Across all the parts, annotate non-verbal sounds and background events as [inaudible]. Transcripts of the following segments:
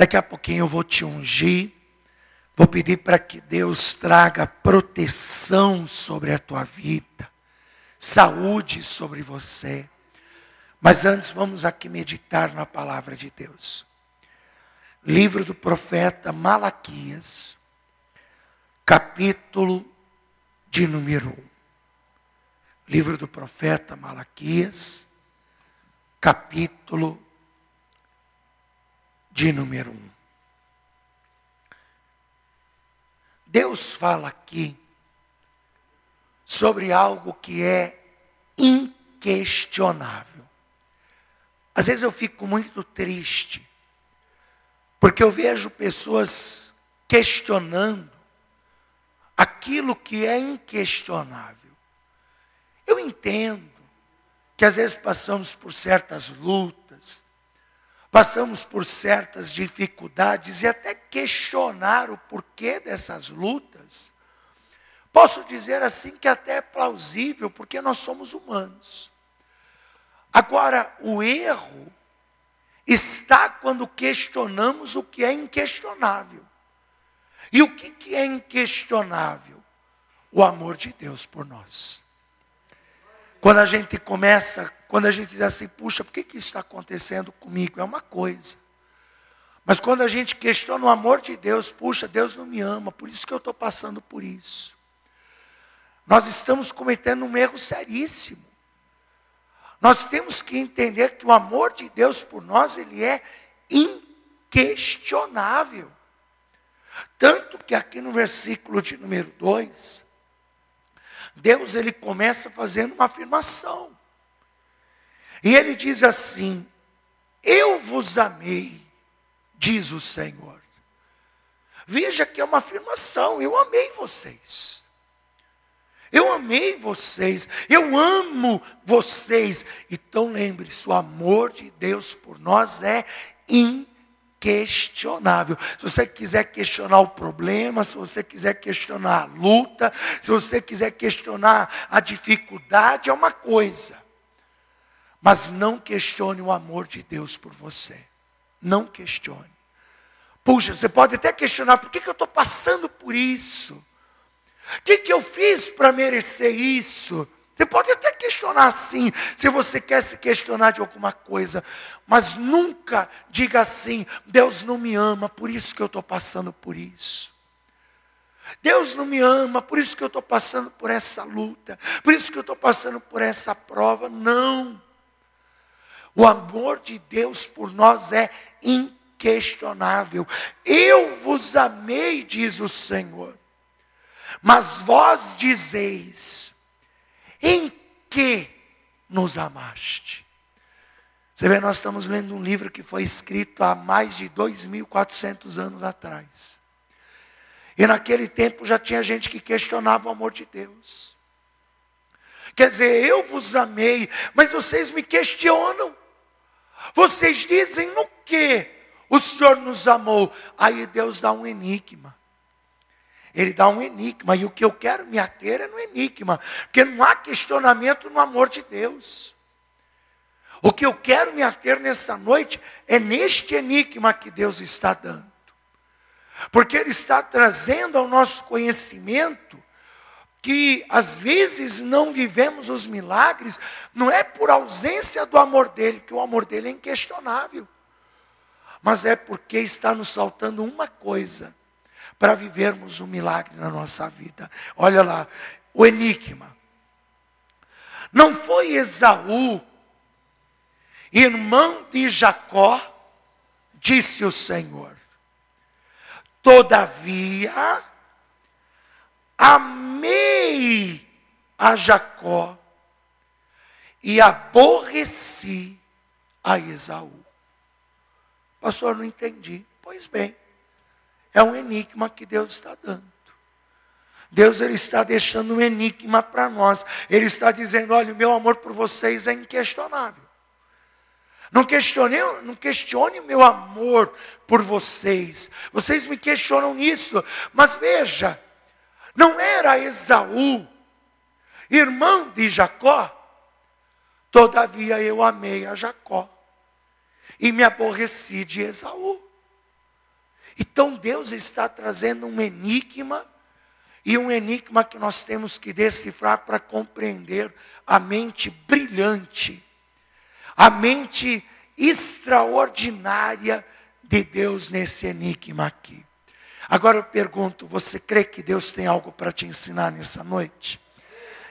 Daqui a pouquinho eu vou te ungir. Vou pedir para que Deus traga proteção sobre a tua vida, saúde sobre você. Mas antes vamos aqui meditar na palavra de Deus. Livro do profeta Malaquias, capítulo de número 1. Livro do profeta Malaquias, capítulo de número 1. Deus fala aqui sobre algo que é inquestionável. Às vezes eu fico muito triste, porque eu vejo pessoas questionando aquilo que é inquestionável. Eu entendo que às vezes passamos por certas lutas, passamos por certas dificuldades e até questionar o porquê dessas lutas. Posso dizer assim que até é plausível, porque nós somos humanos. Agora, o erro está quando questionamos o que é inquestionável. E o que, é inquestionável? O amor de Deus por nós. Quando a gente começa quando a gente diz assim, puxa, por que, que isso está acontecendo comigo? É uma coisa. Mas quando a gente questiona o amor de Deus, puxa, Deus não me ama, por isso que eu estou passando por isso. Nós estamos cometendo um erro seríssimo. Nós temos que entender que o amor de Deus por nós, ele é inquestionável. Tanto que aqui no versículo de número 2, Deus ele começa fazendo uma afirmação. E ele diz assim: Eu vos amei, diz o Senhor. Veja que é uma afirmação: eu amei vocês. Eu amei vocês, eu amo vocês. Então lembre-se: o amor de Deus por nós é inquestionável. Se você quiser questionar o problema, se você quiser questionar a luta, se você quiser questionar a dificuldade, é uma coisa. Mas não questione o amor de Deus por você. Não questione. Puxa, você pode até questionar, por que, que eu estou passando por isso? O que, que eu fiz para merecer isso? Você pode até questionar assim, se você quer se questionar de alguma coisa, mas nunca diga assim: Deus não me ama, por isso que eu estou passando por isso. Deus não me ama, por isso que eu estou passando por essa luta, por isso que eu estou passando por essa prova. Não. O amor de Deus por nós é inquestionável. Eu vos amei, diz o Senhor. Mas vós dizeis: em que nos amaste? Você vê, nós estamos lendo um livro que foi escrito há mais de 2.400 anos atrás. E naquele tempo já tinha gente que questionava o amor de Deus. Quer dizer, eu vos amei, mas vocês me questionam. Vocês dizem no que o Senhor nos amou? Aí Deus dá um enigma. Ele dá um enigma. E o que eu quero me ater é no enigma. Porque não há questionamento no amor de Deus. O que eu quero me ater nessa noite é neste enigma que Deus está dando. Porque Ele está trazendo ao nosso conhecimento que às vezes não vivemos os milagres, não é por ausência do amor dele, que o amor dele é inquestionável, mas é porque está nos faltando uma coisa para vivermos um milagre na nossa vida. Olha lá, o enigma. Não foi Esaú, irmão de Jacó, disse o Senhor. Todavia, amei a Jacó e aborreci a Esaú. Pastor, não entendi. Pois bem, é um enigma que Deus está dando. Deus ele está deixando um enigma para nós. Ele está dizendo: olha, o meu amor por vocês é inquestionável. Não questione, não questione o meu amor por vocês. Vocês me questionam nisso, mas veja, não era Esaú, irmão de Jacó? Todavia eu amei a Jacó e me aborreci de Esaú. Então Deus está trazendo um enigma, e um enigma que nós temos que decifrar para compreender a mente brilhante, a mente extraordinária de Deus nesse enigma aqui. Agora eu pergunto: você crê que Deus tem algo para te ensinar nessa noite?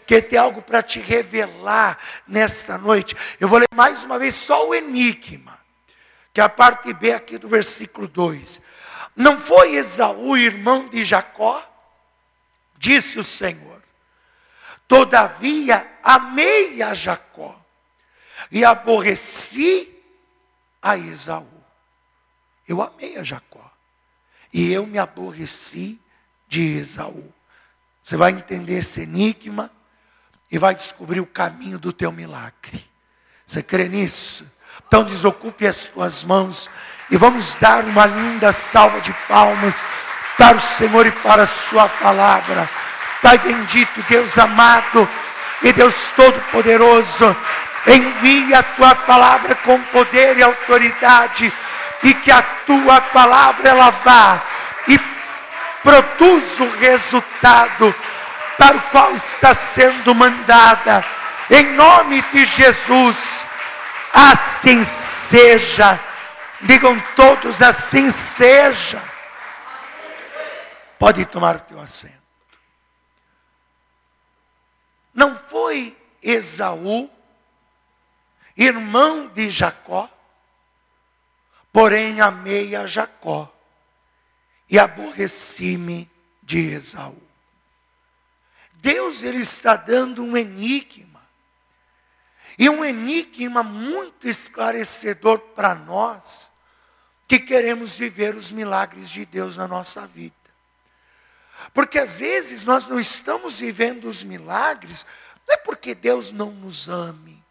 Que tem algo para te revelar nesta noite? Eu vou ler mais uma vez só o enigma, que é a parte B aqui do versículo 2. Não foi Esaú, irmão de Jacó? Disse o Senhor. Todavia amei a Jacó e aborreci a Esaú. Eu amei a Jacó e eu me aborreci de Esaú. Você vai entender esse enigma e vai descobrir o caminho do teu milagre. Você crê nisso? Então desocupe as tuas mãos e vamos dar uma linda salva de palmas para o Senhor e para a sua palavra. Pai bendito, Deus amado e Deus todo-poderoso, envia a tua palavra com poder e autoridade e que a tua palavra ela vá e produza o resultado para o qual está sendo mandada. Em nome de Jesus, assim seja. Digam todos assim seja. Pode tomar o teu assento. Não foi Esaú, irmão de Jacó, Porém, amei a Jacó e aborreci-me de Esaú. Deus ele está dando um enigma. E um enigma muito esclarecedor para nós que queremos viver os milagres de Deus na nossa vida. Porque às vezes nós não estamos vivendo os milagres, não é porque Deus não nos ame,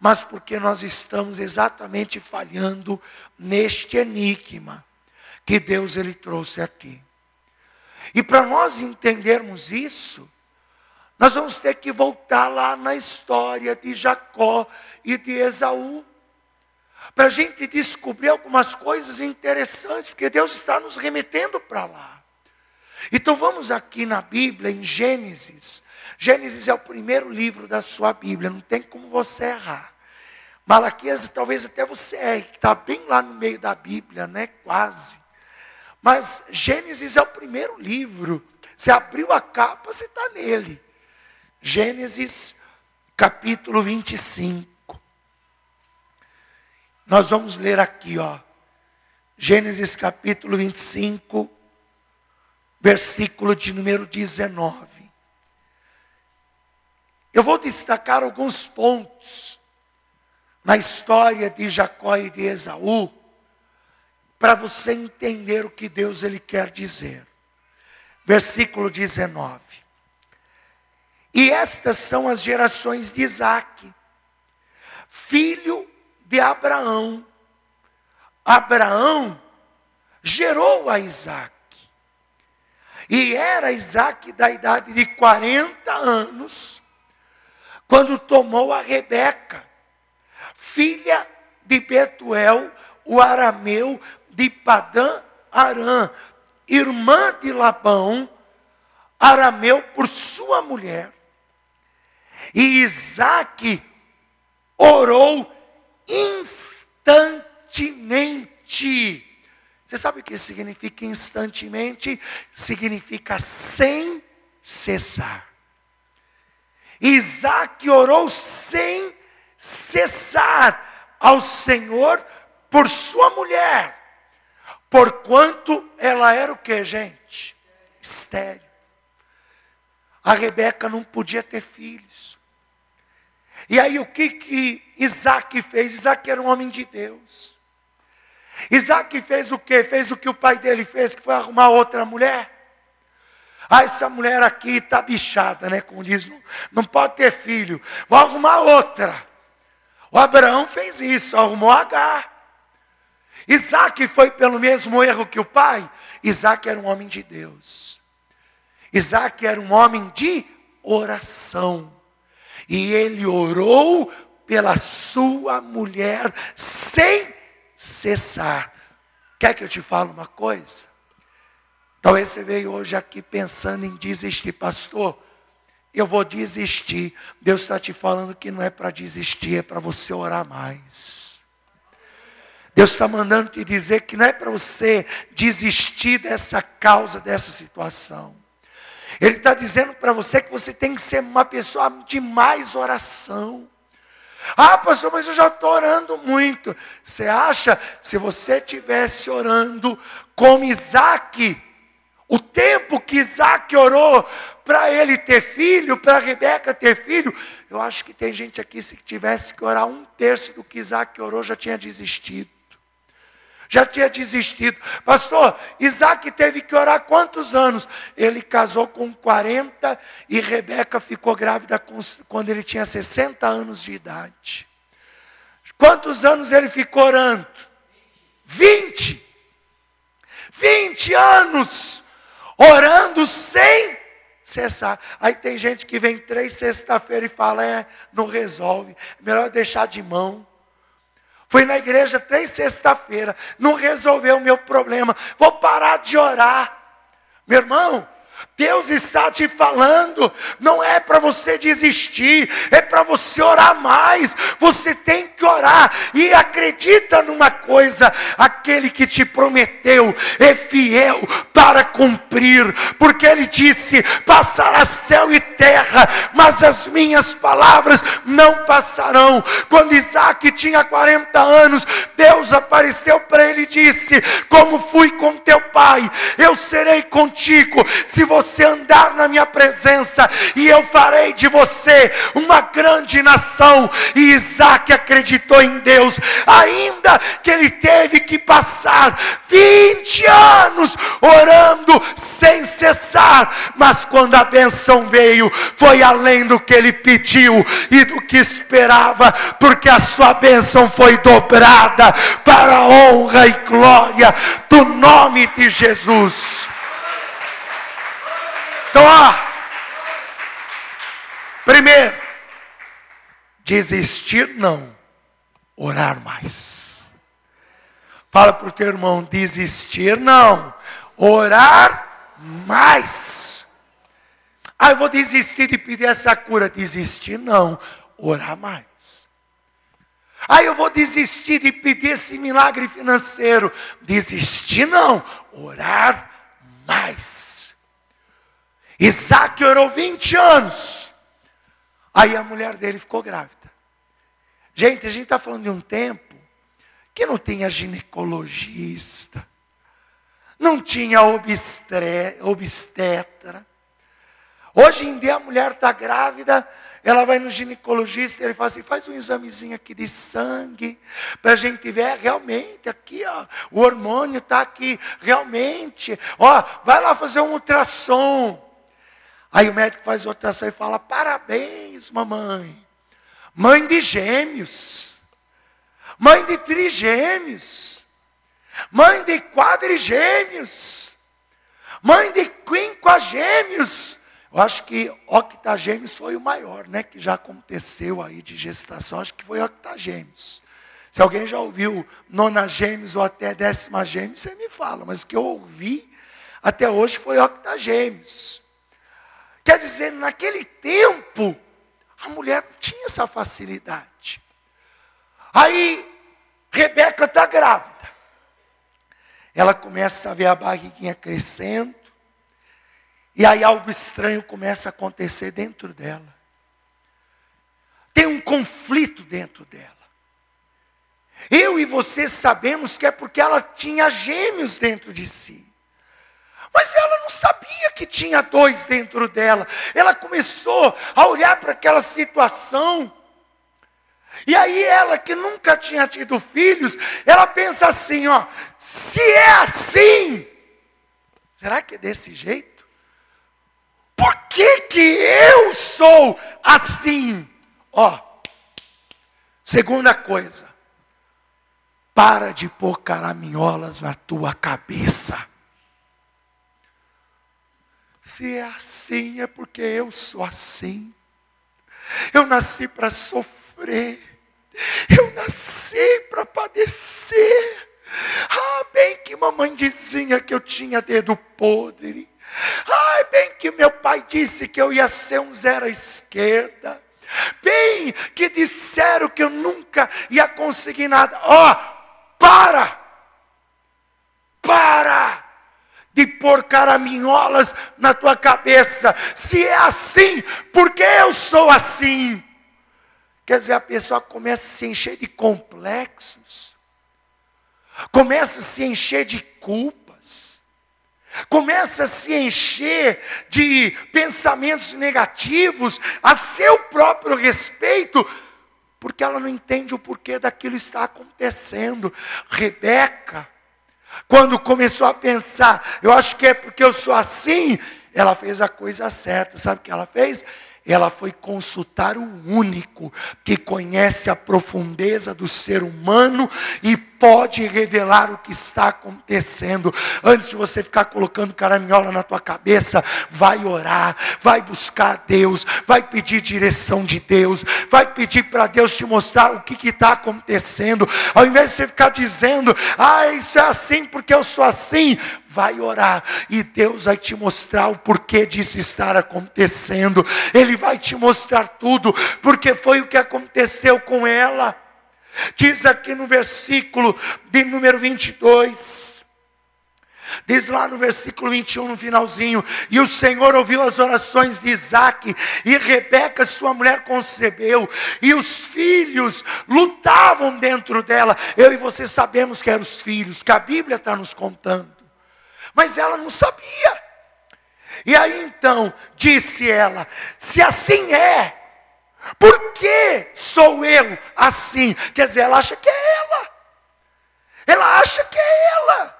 mas porque nós estamos exatamente falhando neste enigma que Deus ele trouxe aqui. E para nós entendermos isso, nós vamos ter que voltar lá na história de Jacó e de Esaú, para a gente descobrir algumas coisas interessantes, porque Deus está nos remetendo para lá. Então vamos aqui na Bíblia, em Gênesis. Gênesis é o primeiro livro da sua Bíblia, não tem como você errar. Malaquias talvez até você é, que está bem lá no meio da Bíblia, né? Quase. Mas Gênesis é o primeiro livro. Você abriu a capa, você está nele. Gênesis capítulo 25. Nós vamos ler aqui, ó. Gênesis capítulo 25, versículo de número 19. Eu vou destacar alguns pontos na história de Jacó e de Esaú, para você entender o que Deus ele quer dizer. Versículo 19. E estas são as gerações de Isaac, filho de Abraão. Abraão gerou a Isaac. E era Isaac da idade de 40 anos, quando tomou a Rebeca filha de Betuel, o arameu de Padã Arã, irmã de Labão, arameu por sua mulher. E Isaac orou instantemente. Você sabe o que significa instantemente? Significa sem cessar. Isaac orou sem cessar ao Senhor por sua mulher, porquanto ela era o que, gente? Estéreo. A Rebeca não podia ter filhos. E aí o que que Isaac fez? Isaac era um homem de Deus. Isaac fez o que? Fez o que o pai dele fez, que foi arrumar outra mulher. Ah, essa mulher aqui está bichada, né? Como diz, não, não pode ter filho. Vou arrumar outra. O Abraão fez isso, arrumou H. Isaac foi pelo mesmo erro que o pai. Isaac era um homem de Deus. Isaac era um homem de oração. E ele orou pela sua mulher sem cessar. Quer que eu te fale uma coisa? Talvez você veio hoje aqui pensando em desistir, pastor. Eu vou desistir. Deus está te falando que não é para desistir, é para você orar mais. Deus está mandando te dizer que não é para você desistir dessa causa, dessa situação. Ele está dizendo para você que você tem que ser uma pessoa de mais oração. Ah, pastor, mas eu já estou orando muito. Você acha, se você tivesse orando como Isaac, o tempo que Isaac orou para ele ter filho, para Rebeca ter filho, eu acho que tem gente aqui, se tivesse que orar um terço do que Isaac orou, já tinha desistido já tinha desistido. Pastor, Isaac teve que orar quantos anos? Ele casou com 40 e Rebeca ficou grávida quando ele tinha 60 anos de idade. Quantos anos ele ficou orando? 20. 20 anos orando sem cessar. Aí tem gente que vem três sexta-feira e fala: é, não resolve, é melhor deixar de mão. Fui na igreja três sexta-feira, não resolveu o meu problema. Vou parar de orar. Meu irmão, Deus está te falando, não é para você desistir, é para você orar mais. Você tem que orar e acredita numa coisa: aquele que te prometeu é fiel para cumprir, porque ele disse: passará céu e terra, mas as minhas palavras não passarão. Quando Isaac tinha 40 anos, Deus apareceu para ele e disse: Como fui com teu pai, eu serei contigo. Se você andar na minha presença, e eu farei de você uma grande nação. E Isaac acreditou em Deus, ainda que ele teve que passar 20 anos orando sem cessar, mas quando a benção veio, foi além do que ele pediu e do que esperava, porque a sua bênção foi dobrada para a honra e glória do nome de Jesus. Então, ó, primeiro, desistir não, orar mais. Fala para o teu irmão, desistir não, orar mais. Ah, eu vou desistir de pedir essa cura. Desistir não, orar mais. Ah, eu vou desistir de pedir esse milagre financeiro. Desistir não, orar mais. Isaac orou 20 anos. Aí a mulher dele ficou grávida. Gente, a gente está falando de um tempo que não tinha ginecologista, não tinha obstre, obstetra. Hoje em dia a mulher está grávida, ela vai no ginecologista, ele fala assim, faz um examezinho aqui de sangue, para a gente ver realmente aqui, ó, o hormônio está aqui, realmente, ó, vai lá fazer um ultrassom. Aí o médico faz ultrassom e fala: parabéns, mamãe. Mãe de gêmeos. Mãe de trigêmeos. Mãe de quadrigêmeos. Mãe de quinquagêmeos. Eu acho que octagêmeos foi o maior, né? Que já aconteceu aí de gestação. Acho que foi octagêmeos. Se alguém já ouviu nonagêmeos ou até décima gêmeos, você me fala. Mas o que eu ouvi até hoje foi octagêmeos. Quer dizer, naquele tempo, a mulher não tinha essa facilidade. Aí, Rebeca está grávida. Ela começa a ver a barriguinha crescendo. E aí algo estranho começa a acontecer dentro dela. Tem um conflito dentro dela. Eu e você sabemos que é porque ela tinha gêmeos dentro de si. Mas ela não sabia que tinha dois dentro dela. Ela começou a olhar para aquela situação. E aí ela que nunca tinha tido filhos, ela pensa assim, ó, se é assim, será que é desse jeito? Por que que eu sou assim? Ó, segunda coisa, para de pôr caraminholas na tua cabeça. Se é assim, é porque eu sou assim. Eu nasci para sofrer. Eu nasci para padecer. Ah, bem que mamãe dizia que eu tinha dedo podre. Ai, bem que meu pai disse que eu ia ser um zero à esquerda. Bem que disseram que eu nunca ia conseguir nada. Ó, oh, para! Para! De pôr caraminholas na tua cabeça. Se é assim, porque eu sou assim? Quer dizer, a pessoa começa a se encher de complexos, começa a se encher de culpas, começa a se encher de pensamentos negativos a seu próprio respeito, porque ela não entende o porquê daquilo está acontecendo. Rebeca, quando começou a pensar, eu acho que é porque eu sou assim, ela fez a coisa certa. Sabe o que ela fez? ela foi consultar o único que conhece a profundeza do ser humano e pode revelar o que está acontecendo. Antes de você ficar colocando caraminhola na tua cabeça, vai orar, vai buscar Deus, vai pedir direção de Deus, vai pedir para Deus te mostrar o que está acontecendo. Ao invés de você ficar dizendo, ah, isso é assim porque eu sou assim, vai orar e Deus vai te mostrar o porquê disso estar acontecendo. Ele vai te mostrar tudo, porque foi o que aconteceu com ela. Diz aqui no versículo de número 22. Diz lá no versículo 21, no finalzinho: E o Senhor ouviu as orações de Isaac, e Rebeca, sua mulher, concebeu, e os filhos lutavam dentro dela. Eu e você sabemos que eram os filhos, que a Bíblia está nos contando, mas ela não sabia. E aí então disse ela: Se assim é, por que sou eu assim? Quer dizer, ela acha que é ela. Ela acha que é ela.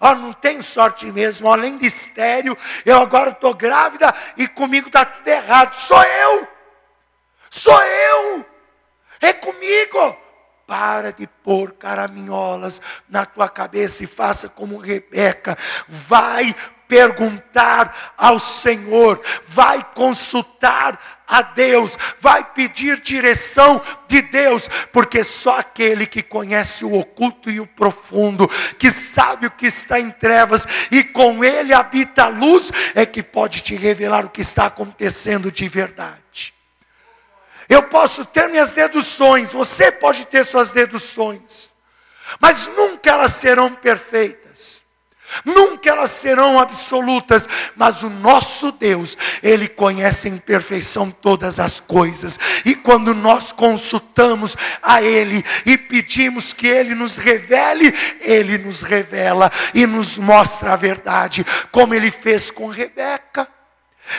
Ó, oh, não tenho sorte mesmo, além de estéreo, eu agora estou grávida e comigo está tudo errado. Sou eu. Sou eu. É comigo. Para de pôr caraminholas na tua cabeça e faça como Rebeca. Vai perguntar ao Senhor, vai consultar a Deus, vai pedir direção de Deus, porque só aquele que conhece o oculto e o profundo, que sabe o que está em trevas e com ele habita a luz, é que pode te revelar o que está acontecendo de verdade. Eu posso ter minhas deduções, você pode ter suas deduções, mas nunca elas serão perfeitas. Nunca elas serão absolutas, mas o nosso Deus, Ele conhece em perfeição todas as coisas. E quando nós consultamos a Ele e pedimos que Ele nos revele, Ele nos revela e nos mostra a verdade, como Ele fez com Rebeca.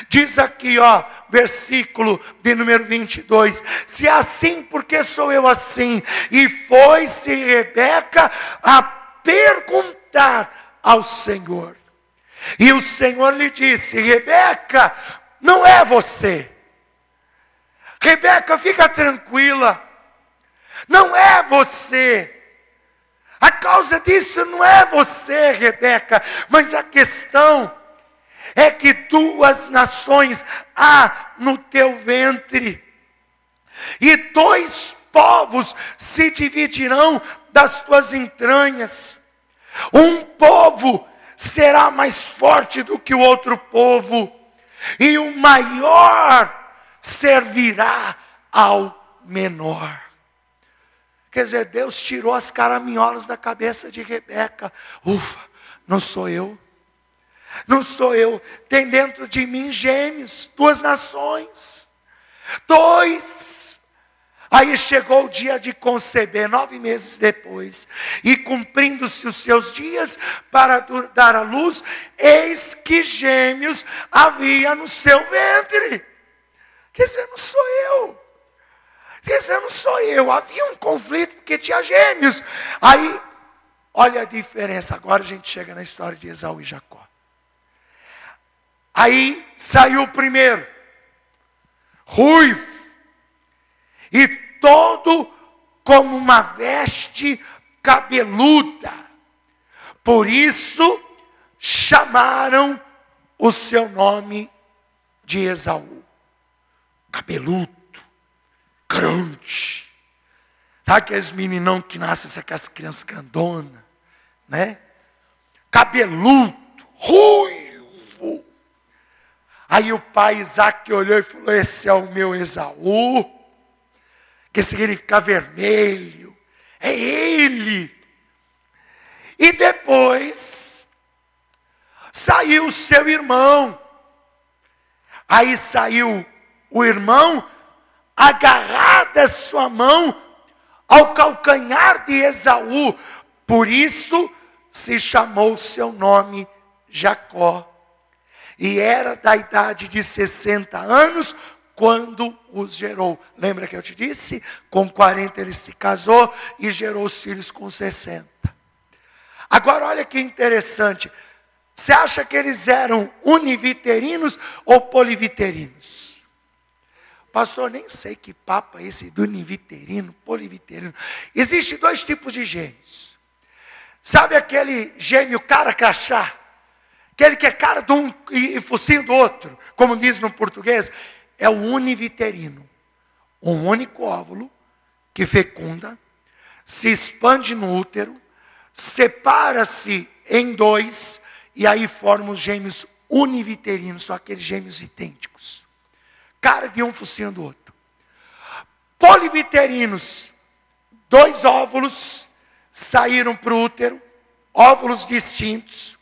Diz aqui, ó, versículo de número 22: Se é assim, porque sou eu assim? E foi-se Rebeca a perguntar ao Senhor. E o Senhor lhe disse: Rebeca, não é você. Rebeca, fica tranquila. Não é você. A causa disso não é você, Rebeca, mas a questão é que duas nações há no teu ventre, e dois povos se dividirão das tuas entranhas. Um povo será mais forte do que o outro povo, e o maior servirá ao menor. Quer dizer, Deus tirou as caraminholas da cabeça de Rebeca. Ufa, não sou eu. Não sou eu. Tem dentro de mim gêmeos, duas nações. Dois Aí chegou o dia de conceber, nove meses depois, e cumprindo-se os seus dias para dar à luz, eis que gêmeos havia no seu ventre. Quer dizer, não sou eu. Quer dizer, não sou eu. Havia um conflito porque tinha gêmeos. Aí, olha a diferença. Agora a gente chega na história de Esaú e Jacó. Aí saiu o primeiro, ruivo, e todo como uma veste cabeluda. Por isso chamaram o seu nome de Esaú. Cabeludo, grande. Sabe aqueles meninão que nascem com as crianças grandonas, né? cabeludo, ruivo. Aí o pai Isaac olhou e falou: Esse é o meu Esaú, que significa vermelho, é ele. E depois saiu seu irmão. Aí saiu o irmão, agarrada sua mão ao calcanhar de Esaú. Por isso se chamou seu nome Jacó. E era da idade de 60 anos quando os gerou. Lembra que eu te disse? Com 40 ele se casou e gerou os filhos com 60. Agora olha que interessante. Você acha que eles eram univiterinos ou poliviterinos? Pastor, nem sei que papo é esse do univiterino, poliviterino. Existem dois tipos de gênios. Sabe aquele gênio cara crachá? Aquele que é cara de um e focinho do outro, como diz no português, é o univiterino. Um único óvulo que fecunda, se expande no útero, separa-se em dois e aí formam os gêmeos univiterinos, são aqueles gêmeos idênticos. Cara de um focinho do outro. Poliviterinos, dois óvulos saíram para o útero, óvulos distintos,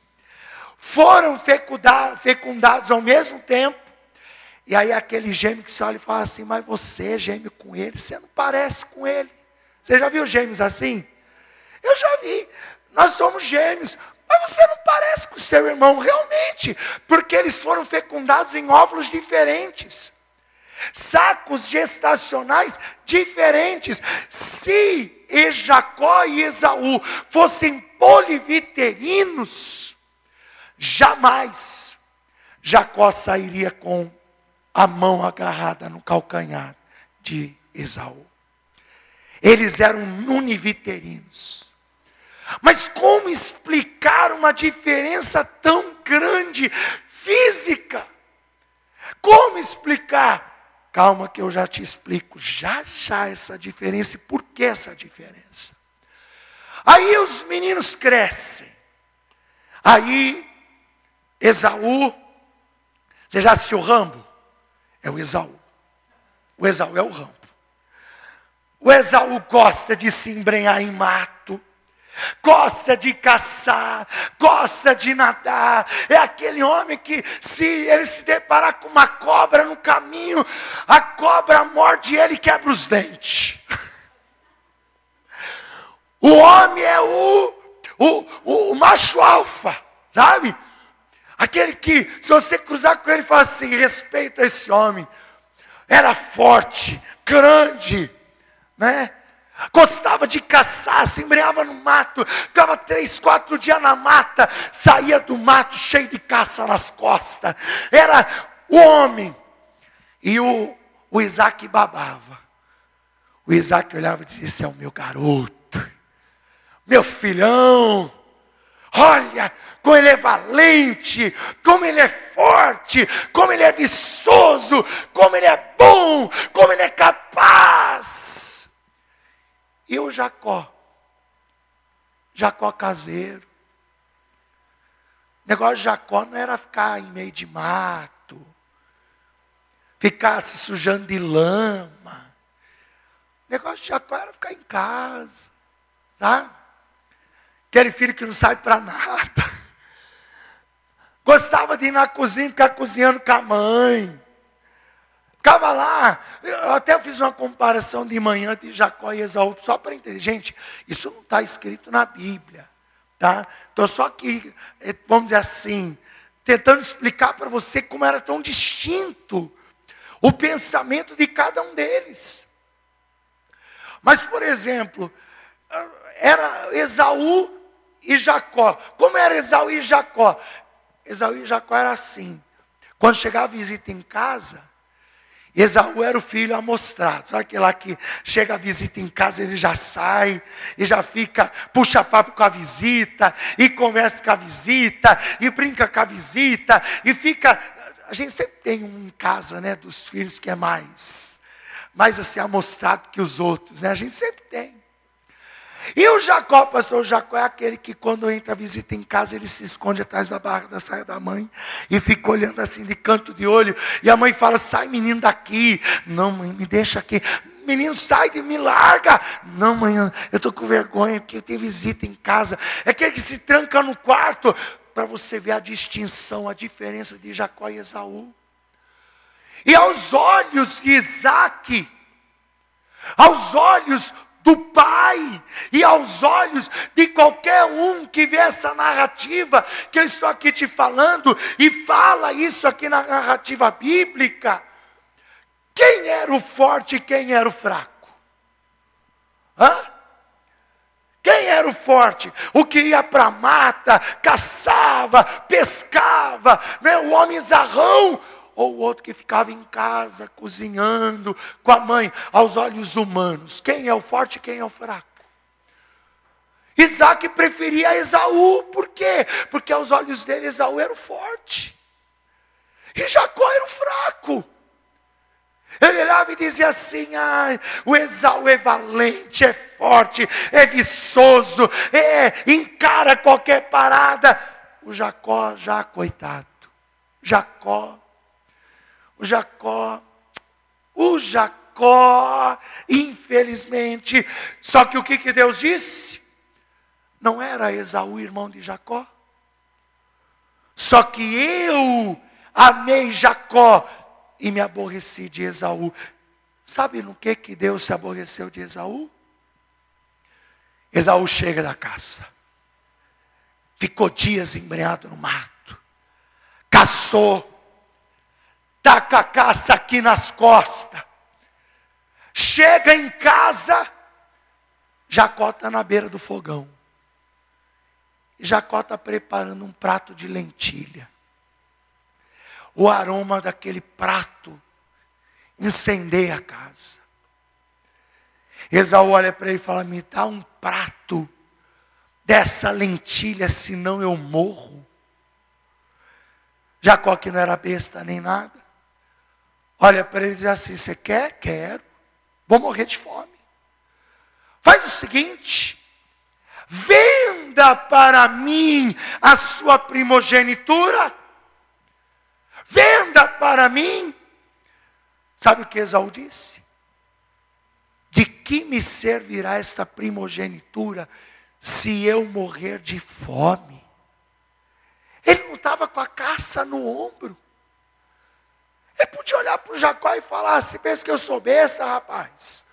foram fecundados ao mesmo tempo, e aí aquele gêmeo que você olha e fala assim, mas você é gêmeo com ele, você não parece com ele. Você já viu gêmeos assim? Eu já vi. Nós somos gêmeos. Mas você não parece com o seu irmão realmente, porque eles foram fecundados em óvulos diferentes. Sacos gestacionais diferentes. Se Jacó e Esaú fossem poliviterinos, jamais Jacó sairia com a mão agarrada no calcanhar de Esaú. Eles eram univiterinos. Mas como explicar uma diferença tão grande física? Como explicar? Calma que eu já te explico já já essa diferença e por que essa diferença. Aí os meninos crescem. Aí Esaú, você já assistiu Rambo? É o Esaú. O Esaú é o Rambo. O Esaú gosta de se embrenhar em mato gosta de caçar, gosta de nadar. É aquele homem que, se ele se deparar com uma cobra no caminho, a cobra morde ele e quebra os dentes. [laughs] O homem é o, o, o, o macho alfa, sabe? Aquele que, se você cruzar com ele, fala assim: respeita esse homem. Era forte, grande, né? Gostava de caçar, se embreava no mato, ficava três, quatro dias na mata, saía do mato cheio de caça nas costas. Era o homem. E o, o Isaac babava. O Isaac olhava e dizia: Esse é o meu garoto, meu filhão. Olha como ele é valente, como ele é forte, como ele é viçoso, como ele é bom, como ele é capaz. E o Jacó? Jacó caseiro. O negócio de Jacó não era ficar em meio de mato, ficar se sujando de lama. O negócio de Jacó era ficar em casa, sabe? Aquele filho que não sai para nada. Gostava de ir na cozinha, ficar cozinhando com a mãe. Ficava lá, eu até fiz uma comparação de manhã de Jacó e Esaú, só para entender. Gente, isso não está escrito na Bíblia. Tá? Estou só aqui, eh, vamos dizer assim, tentando explicar para você como era tão distinto o pensamento de cada um deles. Mas, por exemplo, era Esaú e Jacó. Como era Esaú e Jacó? Esaú e Jacó era assim. Quando chegava a visita em casa, Esaú era o filho amostrado. Sabe aquele lá que chega a visita em casa, ele já sai, e já fica, puxa papo com a visita, e conversa com a visita, e brinca com a visita, e fica. A gente sempre tem um em casa, né, dos filhos que é mais, mais assim, amostrado que os outros, né? A gente sempre tem. E o Jacó, pastor, o Jacó é aquele que quando entra a visita em casa, ele se esconde atrás da barra da saia da mãe e fica olhando assim de canto de olho. E a mãe fala: sai menino daqui. Não, mãe, me deixa aqui. Menino, sai de me larga. Não, mãe, eu estou com vergonha porque eu tenho visita em casa. É aquele que se tranca no quarto para você ver a distinção, a diferença de Jacó e Esaú. E aos olhos de Isaac, aos olhos do Pai e aos olhos de qualquer um que vê essa narrativa que eu estou aqui te falando e fala isso aqui na narrativa bíblica. Quem era o forte e quem era o fraco? Hã? Quem era o forte? O que ia para a mata, caçava, pescava, né? o homem zarrão, ou o outro que ficava em casa cozinhando com a mãe, aos olhos humanos. Quem é o forte e quem é o fraco? Isaac preferia Esaú, por quê? Porque aos olhos dele Esaú era o forte. E Jacó era o fraco. Ele olhava e dizia assim: ah, o Esaú é valente, é forte, é viçoso, é, encara qualquer parada. O Jacó, já coitado, Jacó Jacó, o Jacó, infelizmente, só que o que, que Deus disse? Não era Esaú irmão de Jacó? Só que eu amei Jacó e me aborreci de Esaú. Sabe no que, que Deus se aborreceu de Esaú? Esaú chega da caça, ficou dias embreado no mato, caçou, com a caça aqui nas costas. Chega em casa, Jacó está na beira do fogão. Jacó está preparando um prato de lentilha. O aroma daquele prato incendeia a casa. Esaú olha para ele e fala: Me dá um prato dessa lentilha, senão eu morro. Jacó, que não era besta nem nada, olha para ele e diz assim: Você quer? Quero. Vou morrer de fome. Faz o seguinte: venda para mim a sua primogenitura. Venda para mim. Sabe o que Esaú disse? De que me servirá esta primogenitura se eu morrer de fome? Ele não estava com a caça no ombro. Ele podia olhar para o Jacó e falar: se pensa que eu sou besta, rapaz.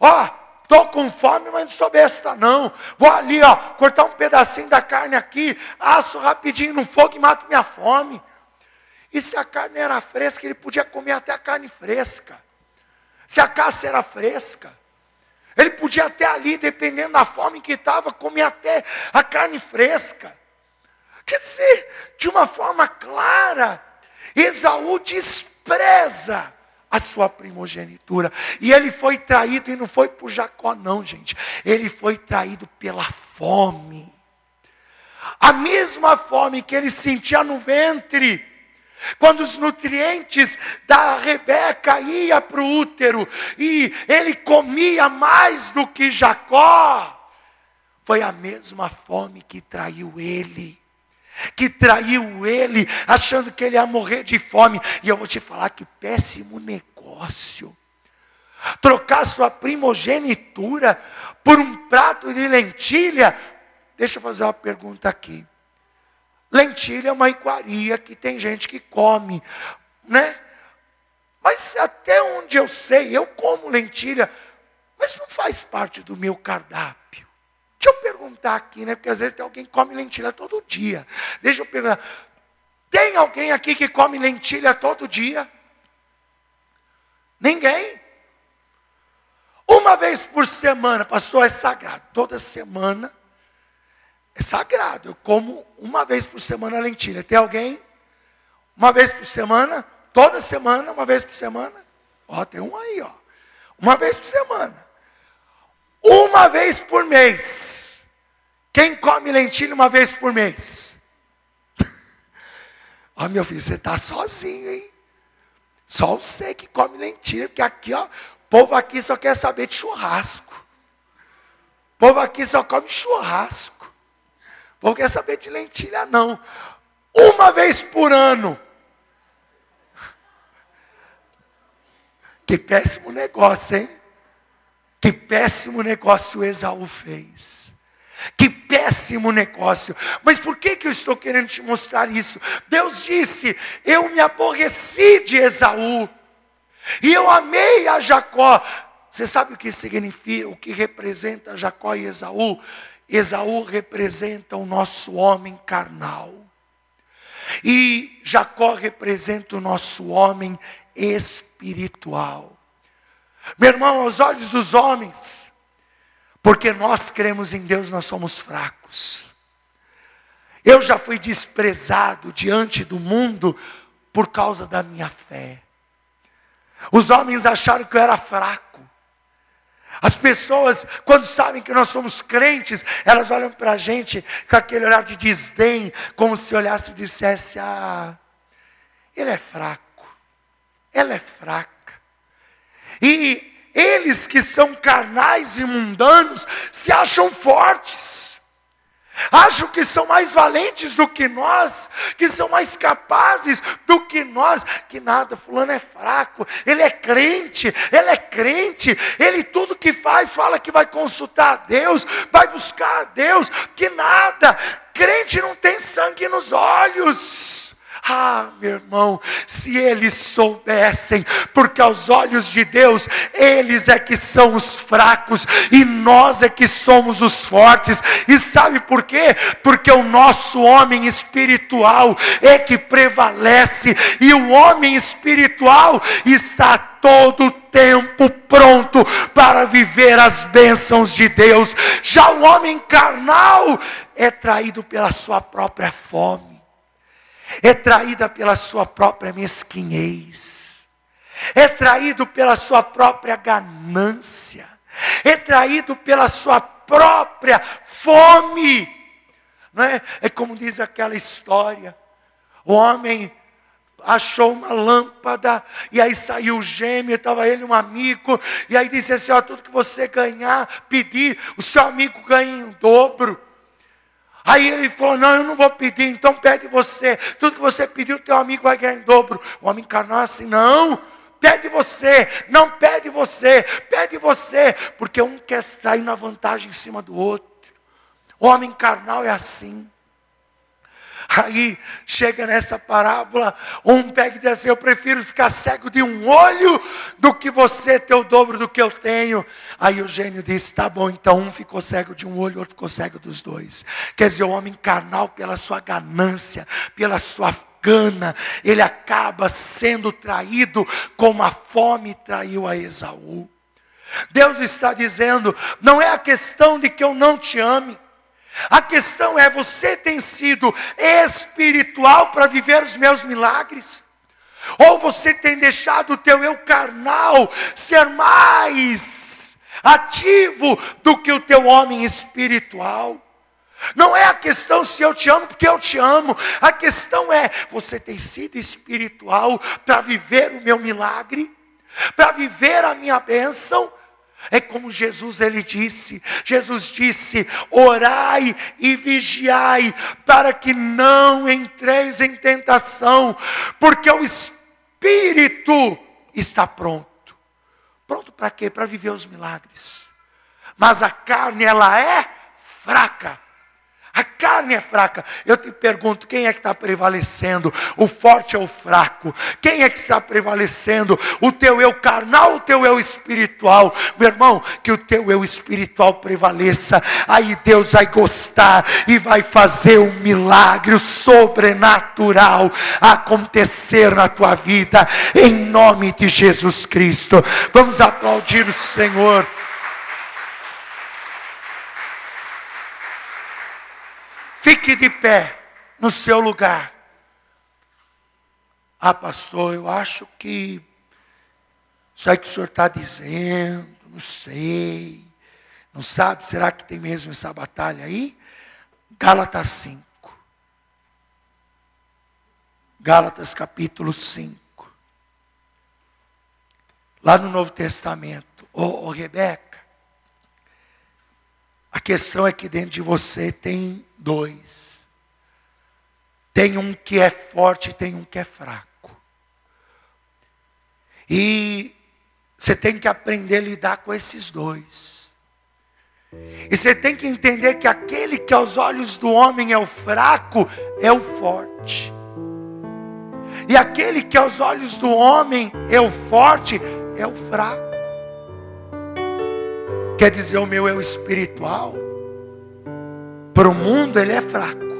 Ó, estou com fome, mas não sou besta, não. Vou ali, ó, cortar um pedacinho da carne aqui, aço rapidinho no fogo e mato minha fome. E se a carne era fresca, ele podia comer até a carne fresca. Se a caça era fresca, ele podia até ali, dependendo da fome que estava, comer até a carne fresca. Quer dizer, de uma forma clara, Esaú despreza a sua primogenitura. E ele foi traído, e não foi por Jacó, não, gente. Ele foi traído pela fome. A mesma fome que ele sentia no ventre. Quando os nutrientes da Rebeca iam para o útero e ele comia mais do que Jacó, foi a mesma fome que traiu ele que traiu ele, achando que ele ia morrer de fome. E eu vou te falar que péssimo negócio. Trocar sua primogenitura por um prato de lentilha. Deixa eu fazer uma pergunta aqui. Lentilha é uma iguaria que tem gente que come, né? Mas até onde eu sei, eu como lentilha, mas não faz parte do meu cardápio. Deixa eu perguntar aqui, né? Porque às vezes tem alguém que come lentilha todo dia. Deixa eu perguntar. Tem alguém aqui que come lentilha todo dia? Ninguém? Uma vez por semana, pastor, é sagrado. Toda semana é sagrado. Eu como uma vez por semana lentilha. Tem alguém? Uma vez por semana? Toda semana, uma vez por semana? Ó, tem um aí, ó. Uma vez por semana. Uma vez por mês. Quem come lentilha uma vez por mês? [laughs] Ó, meu filho, você está sozinho, hein? Só você que come lentilha, porque aqui, ó, o povo aqui só quer saber de churrasco. povo aqui só come churrasco. O povo quer saber de lentilha, não. Uma vez por ano. [laughs] Que péssimo negócio, hein? Que péssimo negócio Esaú fez. Que péssimo negócio. Mas por que, que eu estou querendo te mostrar isso? Deus disse: Eu me aborreci de Esaú. E eu amei a Jacó. Você sabe o que significa, o que representa Jacó e Esaú? Esaú representa o nosso homem carnal. E Jacó representa o nosso homem espiritual. Meu irmão, aos olhos dos homens, porque nós cremos em Deus, nós somos fracos. Eu já fui desprezado diante do mundo por causa da minha fé. Os homens acharam que eu era fraco. As pessoas, quando sabem que nós somos crentes, elas olham para a gente com aquele olhar de desdém, como se olhasse e dissesse: Ah, ele é fraco, ela é fraca. E eles que são carnais e mundanos se acham fortes. Acham que são mais valentes do que nós, que são mais capazes do que nós, que nada, fulano é fraco, ele é crente, ele é crente, ele tudo que faz fala que vai consultar a Deus, vai buscar a Deus, que nada, crente não tem sangue nos olhos. Ah, meu irmão, se eles soubessem, porque aos olhos de Deus, eles é que são os fracos e nós é que somos os fortes. E sabe por quê? Porque o nosso homem espiritual é que prevalece e o homem espiritual está todo tempo pronto para viver as bênçãos de Deus. Já o homem carnal é traído pela sua própria fome é traída pela sua própria mesquinhez, é traído pela sua própria ganância, é traído pela sua própria fome. Não é? é como diz aquela história: o homem achou uma lâmpada, e aí saiu o gêmeo, estava ele um amigo, e aí disse assim: ó, tudo que você ganhar, pedir, o seu amigo ganha em dobro. Aí ele falou: Não, eu não vou pedir, então pede você. Tudo que você pediu, teu amigo vai ganhar em dobro. O homem encarnou assim: Não, pede você, não pede você, pede você, porque um quer sair na vantagem em cima do outro. O homem carnal é assim. Aí chega nessa parábola, um pega e diz assim: Eu prefiro ficar cego de um olho do que você ter o dobro do que eu tenho. Aí o gênio disse: Tá bom, então um ficou cego de um olho, outro ficou cego dos dois. Quer dizer, o homem carnal, pela sua ganância, pela sua gana, ele acaba sendo traído como a fome traiu a Esaú. Deus está dizendo: não é a questão de que eu não te ame. A questão é: você tem sido espiritual para viver os meus milagres? Ou você tem deixado o teu eu carnal ser mais ativo do que o teu homem espiritual? Não é a questão se eu te amo, porque eu te amo. A questão é: você tem sido espiritual para viver o meu milagre, para viver a minha bênção? É como Jesus ele disse. Jesus disse: "Orai e vigiai, para que não entreis em tentação, porque o espírito está pronto. Pronto para quê? Para viver os milagres. Mas a carne ela é fraca. A carne é fraca. Eu te pergunto: quem é que está prevalecendo? O forte ou o fraco? Quem é que está prevalecendo? O teu eu carnal ou o teu eu espiritual? Meu irmão, que o teu eu espiritual prevaleça. Aí Deus vai gostar e vai fazer um milagre, sobrenatural acontecer na tua vida, em nome de Jesus Cristo. Vamos aplaudir o Senhor. Fique de pé no seu lugar. Ah, pastor, eu acho que isso aí que o senhor está dizendo, não sei. Não sabe? Será que tem mesmo essa batalha aí? Gálatas 5. Gálatas capítulo 5. Lá no Novo Testamento. Ô, ô Rebeca, A questão é que dentro de você tem dois. Tem um que é forte e tem um que é fraco. E você tem que aprender a lidar com esses dois. E você tem que entender que aquele que aos olhos do homem é o fraco, é o forte. E aquele que aos olhos do homem é o forte, é o fraco. Quer dizer, o meu é o espiritual. Para o mundo ele é fraco.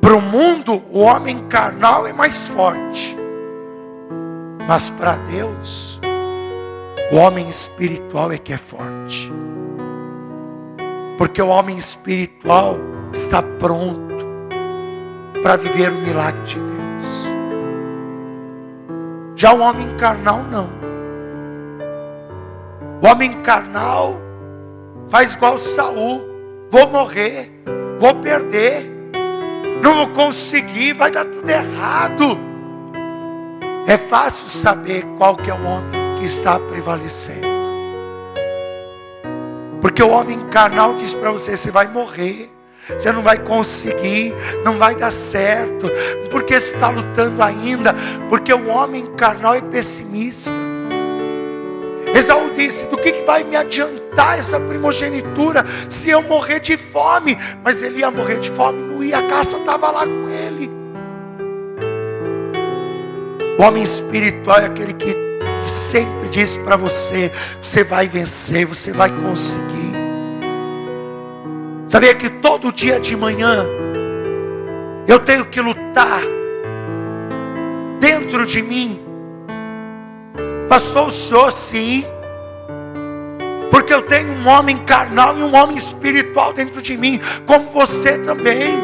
Para o mundo, o homem carnal é mais forte. Mas para Deus, o homem espiritual é que é forte. Porque o homem espiritual está pronto para viver o milagre de Deus. Já o homem carnal não. O homem carnal faz igual Saul, vou morrer, vou perder, não vou conseguir, vai dar tudo errado. É fácil saber qual que é o homem que está prevalecendo. Porque o homem carnal diz para você, você vai morrer. Você não vai conseguir, não vai dar certo, porque você está lutando ainda, porque o homem carnal é pessimista. Esaú disse: Do que, que vai me adiantar essa primogenitura se eu morrer de fome? Mas ele ia morrer de fome, não ia, a caça estava lá com ele. O homem espiritual é aquele que sempre diz para você: Você vai vencer, você vai conseguir. Sabia que todo dia de manhã eu tenho que lutar dentro de mim. Pastor, o senhor sim. Eu tenho um homem carnal e um homem espiritual dentro de mim, como você também.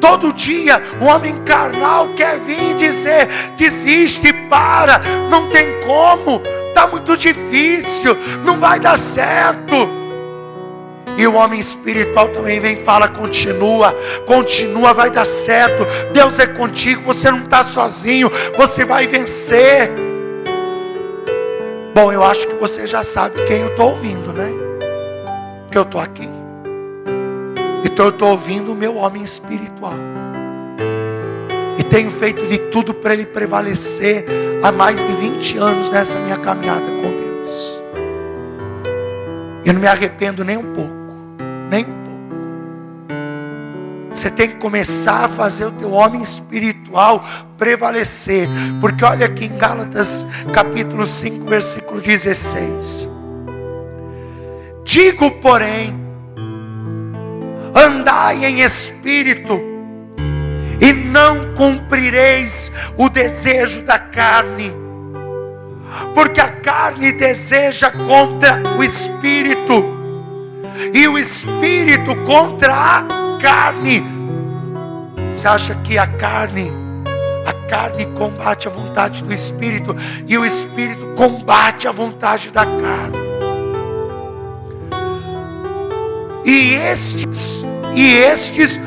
Todo dia o homem carnal quer vir dizer: desiste, para, não tem como, está muito difícil, não vai dar certo. E o homem espiritual também vem e fala: continua, continua, vai dar certo. Deus é contigo, você não está sozinho, você vai vencer. Bom, eu acho que você já sabe quem eu estou ouvindo, né? Que eu estou aqui. Então eu estou ouvindo o meu homem espiritual. E tenho feito de tudo para ele prevalecer há mais de 20 anos nessa minha caminhada com Deus. Eu não me arrependo nem um pouco nem um pouco. Você tem que começar a fazer o teu homem espiritual prevalecer. Porque olha aqui em Gálatas capítulo 5, versículo 16. Digo, porém, andai em espírito, e não cumprireis o desejo da carne, porque a carne deseja contra o espírito e o espírito contra a carne. Você acha que a carne, carne combate a vontade do espírito e o espírito combate a vontade da carne. E estes, e estes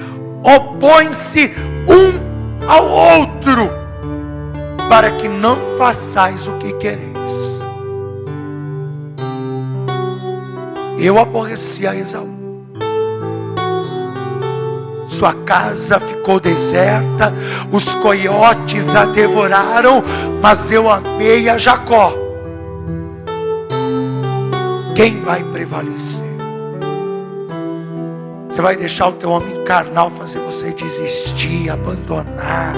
opõem-se um ao outro, para que não façais o que quereis. Eu aborreci a Esaú. Sua casa ficou deserta, os coiotes a devoraram, mas eu amei a Jacó. Quem vai prevalecer? Você vai deixar o teu homem carnal fazer você desistir, abandonar,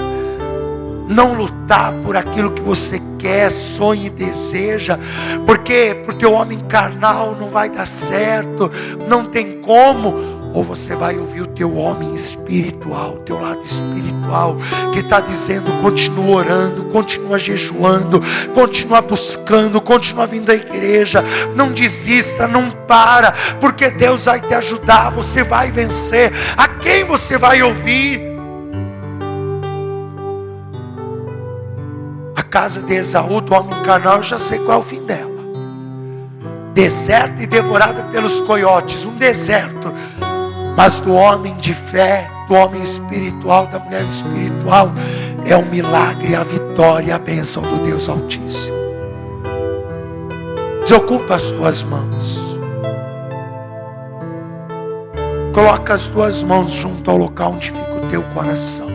não lutar por aquilo que você quer, sonha e deseja. Por quê? Porque o homem carnal não vai dar certo, não tem como. Ou você vai ouvir o teu homem espiritual, o teu lado espiritual, que está dizendo: continua orando, continua jejuando, continua buscando, continua vindo à igreja, não desista, não para, porque Deus vai te ajudar, você vai vencer. A quem você vai ouvir? casa de Esaú, do homem carnal, eu já sei qual é o fim dela. Deserta e devorada pelos coiotes, um deserto. Mas do homem de fé, do homem espiritual, da mulher espiritual, é o milagre, a vitória, a bênção do Deus Altíssimo. Desocupa as tuas mãos. Coloca as tuas mãos junto ao local onde fica o teu coração.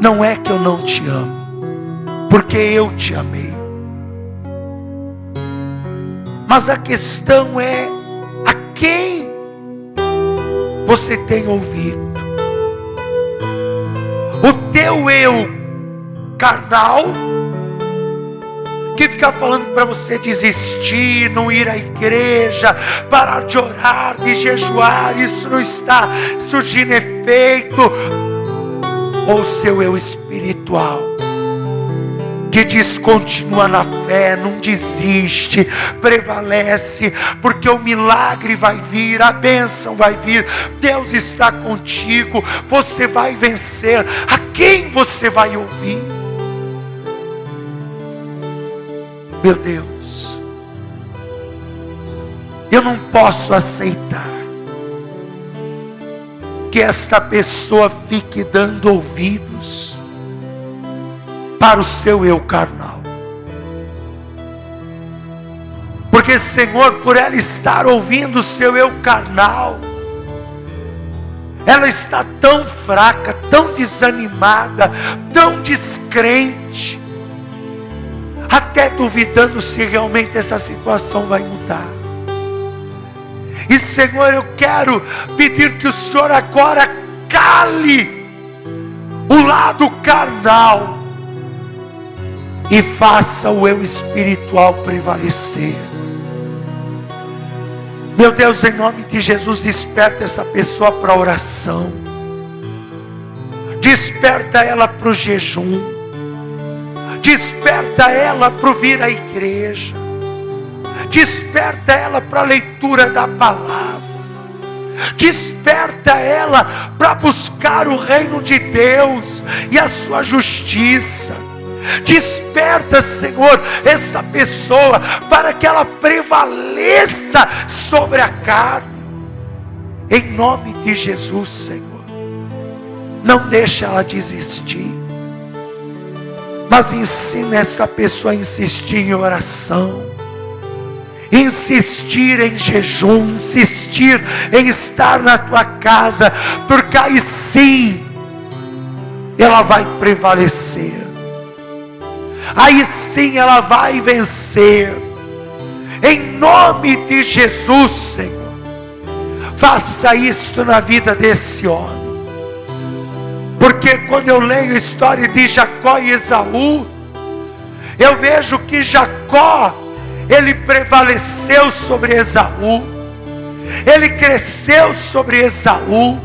Não é que eu não te amo, porque eu te amei. Mas a questão é a quem você tem ouvido. O teu eu carnal que fica falando para você desistir, não ir à igreja, parar de orar, de jejuar, isso não está surgindo efeito. Ou seu eu espiritual, que diz: continua na fé, não desiste, prevalece, porque o milagre vai vir, a bênção vai vir, Deus está contigo, você vai vencer. A quem você vai ouvir? Meu Deus, eu não posso aceitar que esta pessoa fique dando ouvidos para o seu eu carnal. Porque, Senhor, por ela estar ouvindo o seu eu carnal, ela está tão fraca, tão desanimada, tão descrente, até duvidando se realmente essa situação vai mudar. E Senhor, eu quero pedir que o Senhor agora cale o lado carnal e faça o eu espiritual prevalecer. Meu Deus, em nome de Jesus, desperta essa pessoa para a oração. Desperta ela para o jejum Desperta ela para vir à igreja. Desperta ela para a leitura da palavra. Desperta ela para buscar o reino de Deus e a sua justiça. Desperta, Senhor, esta pessoa para que ela prevaleça sobre a carne. Em nome de Jesus, Senhor. Não deixe ela desistir. Mas ensina esta pessoa a insistir em oração, insistir em jejum, insistir em estar na tua casa, porque aí sim ela vai prevalecer. Aí sim ela vai vencer. Em nome de Jesus, Senhor. Faça isto na vida desse homem. Porque quando eu leio a história de Jacó e Esaú, eu vejo que Jacó, ele prevaleceu sobre Esaú, ele cresceu sobre Esaú,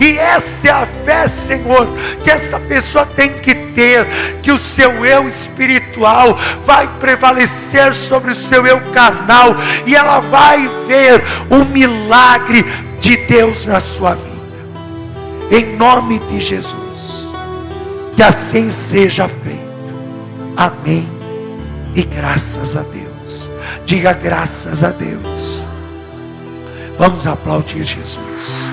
e esta é a fé, Senhor, que esta pessoa tem que ter, que o seu eu espiritual vai prevalecer sobre o seu eu carnal, e ela vai ver o milagre de Deus na sua vida em nome de Jesus. Que assim seja feito. Amém. E graças a Deus. Diga graças a Deus. Vamos aplaudir Jesus.